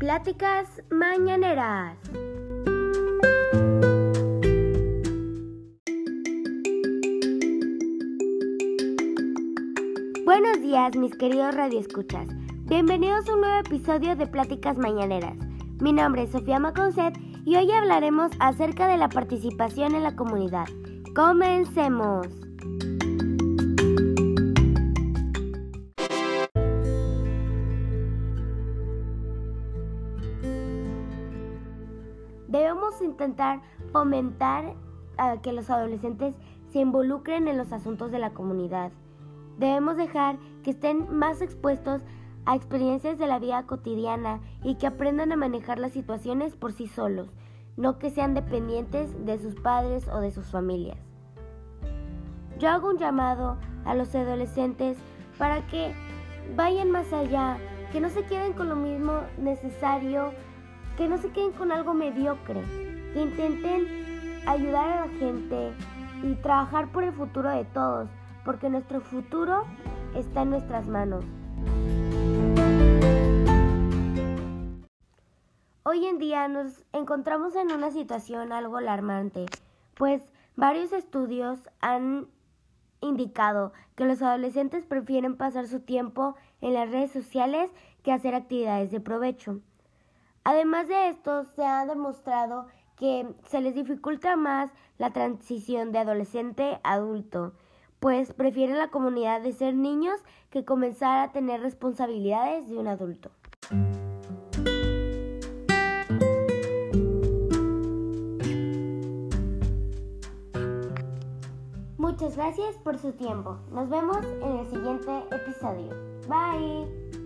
Pláticas Mañaneras. Buenos días, mis queridos radioescuchas. Bienvenidos a un nuevo episodio de Pláticas Mañaneras. Mi nombre es Sofía Maconcet y hoy hablaremos acerca de la participación en la comunidad. Comencemos. Debemos intentar fomentar a que los adolescentes se involucren en los asuntos de la comunidad. Debemos dejar que estén más expuestos a experiencias de la vida cotidiana y que aprendan a manejar las situaciones por sí solos, no que sean dependientes de sus padres o de sus familias. Yo hago un llamado a los adolescentes para que vayan más allá, que no se queden con lo mismo necesario que no se queden con algo mediocre, que intenten ayudar a la gente y trabajar por el futuro de todos, porque nuestro futuro está en nuestras manos. Hoy en día nos encontramos en una situación algo alarmante, pues varios estudios han indicado que los adolescentes prefieren pasar su tiempo en las redes sociales que hacer actividades de provecho. Además de esto, se ha demostrado que se les dificulta más la transición de adolescente a adulto, pues prefieren la comunidad de ser niños que comenzar a tener responsabilidades de un adulto. Muchas gracias por su tiempo. Nos vemos en el siguiente episodio. Bye.